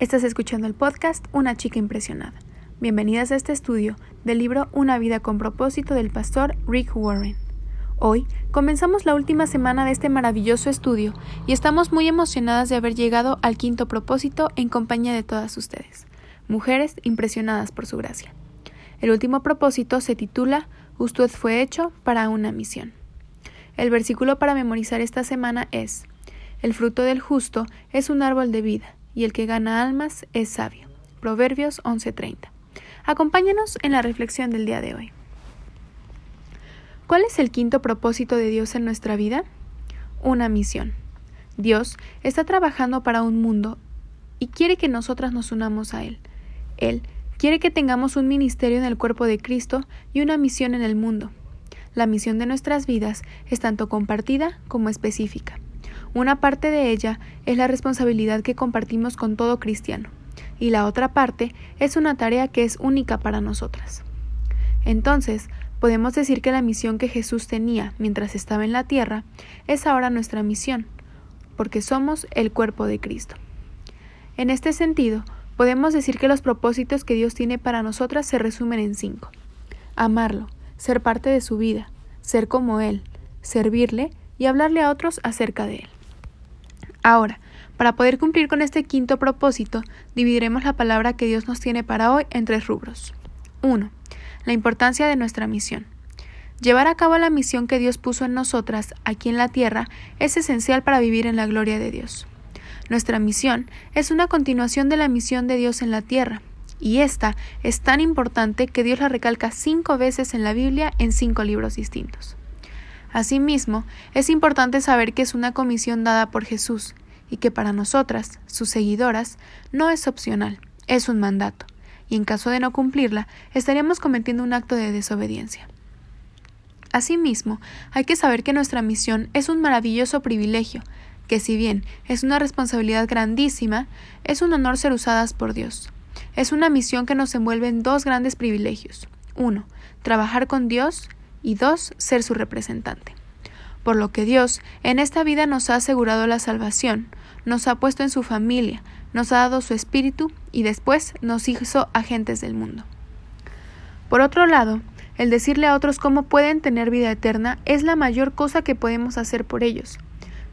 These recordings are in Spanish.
Estás escuchando el podcast Una chica impresionada. Bienvenidas a este estudio del libro Una vida con propósito del pastor Rick Warren. Hoy comenzamos la última semana de este maravilloso estudio y estamos muy emocionadas de haber llegado al quinto propósito en compañía de todas ustedes, mujeres impresionadas por su gracia. El último propósito se titula Usted fue hecho para una misión. El versículo para memorizar esta semana es El fruto del justo es un árbol de vida y el que gana almas es sabio. Proverbios 11:30. Acompáñanos en la reflexión del día de hoy. ¿Cuál es el quinto propósito de Dios en nuestra vida? Una misión. Dios está trabajando para un mundo y quiere que nosotras nos unamos a Él. Él quiere que tengamos un ministerio en el cuerpo de Cristo y una misión en el mundo. La misión de nuestras vidas es tanto compartida como específica. Una parte de ella es la responsabilidad que compartimos con todo cristiano, y la otra parte es una tarea que es única para nosotras. Entonces, podemos decir que la misión que Jesús tenía mientras estaba en la tierra es ahora nuestra misión, porque somos el cuerpo de Cristo. En este sentido, podemos decir que los propósitos que Dios tiene para nosotras se resumen en cinco. Amarlo, ser parte de su vida, ser como Él, servirle y hablarle a otros acerca de Él. Ahora, para poder cumplir con este quinto propósito, dividiremos la palabra que Dios nos tiene para hoy en tres rubros. 1. La importancia de nuestra misión. Llevar a cabo la misión que Dios puso en nosotras aquí en la tierra es esencial para vivir en la gloria de Dios. Nuestra misión es una continuación de la misión de Dios en la tierra, y esta es tan importante que Dios la recalca cinco veces en la Biblia en cinco libros distintos. Asimismo, es importante saber que es una comisión dada por Jesús y que para nosotras, sus seguidoras, no es opcional, es un mandato, y en caso de no cumplirla, estaríamos cometiendo un acto de desobediencia. Asimismo, hay que saber que nuestra misión es un maravilloso privilegio, que si bien es una responsabilidad grandísima, es un honor ser usadas por Dios. Es una misión que nos envuelve en dos grandes privilegios. Uno, trabajar con Dios y dos, ser su representante. Por lo que Dios en esta vida nos ha asegurado la salvación, nos ha puesto en su familia, nos ha dado su espíritu y después nos hizo agentes del mundo. Por otro lado, el decirle a otros cómo pueden tener vida eterna es la mayor cosa que podemos hacer por ellos.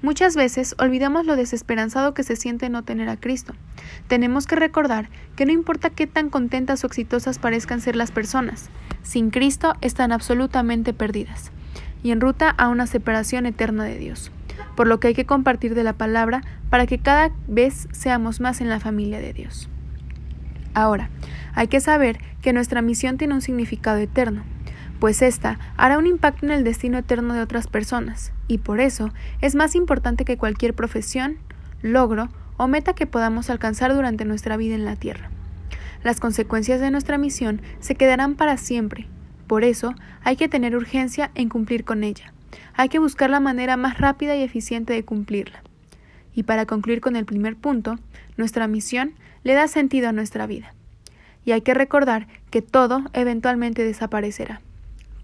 Muchas veces olvidamos lo desesperanzado que se siente no tener a Cristo. Tenemos que recordar que no importa qué tan contentas o exitosas parezcan ser las personas, sin Cristo están absolutamente perdidas y en ruta a una separación eterna de Dios, por lo que hay que compartir de la palabra para que cada vez seamos más en la familia de Dios. Ahora, hay que saber que nuestra misión tiene un significado eterno, pues ésta hará un impacto en el destino eterno de otras personas, y por eso es más importante que cualquier profesión, logro o meta que podamos alcanzar durante nuestra vida en la tierra. Las consecuencias de nuestra misión se quedarán para siempre, por eso hay que tener urgencia en cumplir con ella. Hay que buscar la manera más rápida y eficiente de cumplirla. Y para concluir con el primer punto, nuestra misión le da sentido a nuestra vida. Y hay que recordar que todo eventualmente desaparecerá.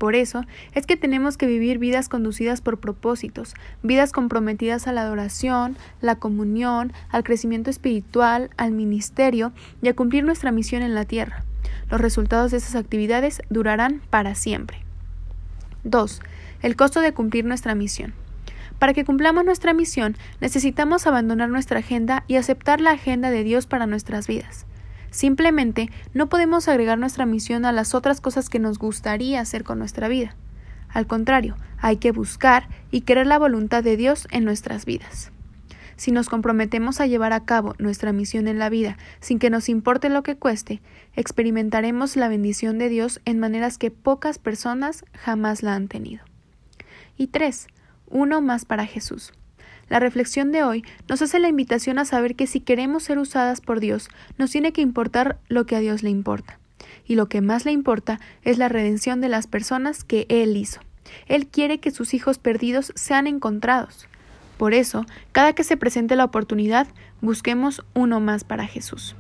Por eso es que tenemos que vivir vidas conducidas por propósitos, vidas comprometidas a la adoración, la comunión, al crecimiento espiritual, al ministerio y a cumplir nuestra misión en la tierra. Los resultados de esas actividades durarán para siempre. 2. El costo de cumplir nuestra misión. Para que cumplamos nuestra misión necesitamos abandonar nuestra agenda y aceptar la agenda de Dios para nuestras vidas. Simplemente no podemos agregar nuestra misión a las otras cosas que nos gustaría hacer con nuestra vida. Al contrario, hay que buscar y querer la voluntad de Dios en nuestras vidas. Si nos comprometemos a llevar a cabo nuestra misión en la vida sin que nos importe lo que cueste, experimentaremos la bendición de Dios en maneras que pocas personas jamás la han tenido. Y tres, uno más para Jesús. La reflexión de hoy nos hace la invitación a saber que si queremos ser usadas por Dios, nos tiene que importar lo que a Dios le importa. Y lo que más le importa es la redención de las personas que Él hizo. Él quiere que sus hijos perdidos sean encontrados. Por eso, cada que se presente la oportunidad, busquemos uno más para Jesús.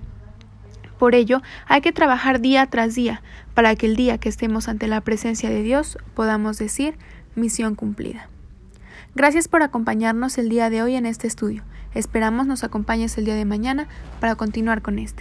Por ello, hay que trabajar día tras día, para que el día que estemos ante la presencia de Dios podamos decir misión cumplida. Gracias por acompañarnos el día de hoy en este estudio. Esperamos nos acompañes el día de mañana para continuar con este.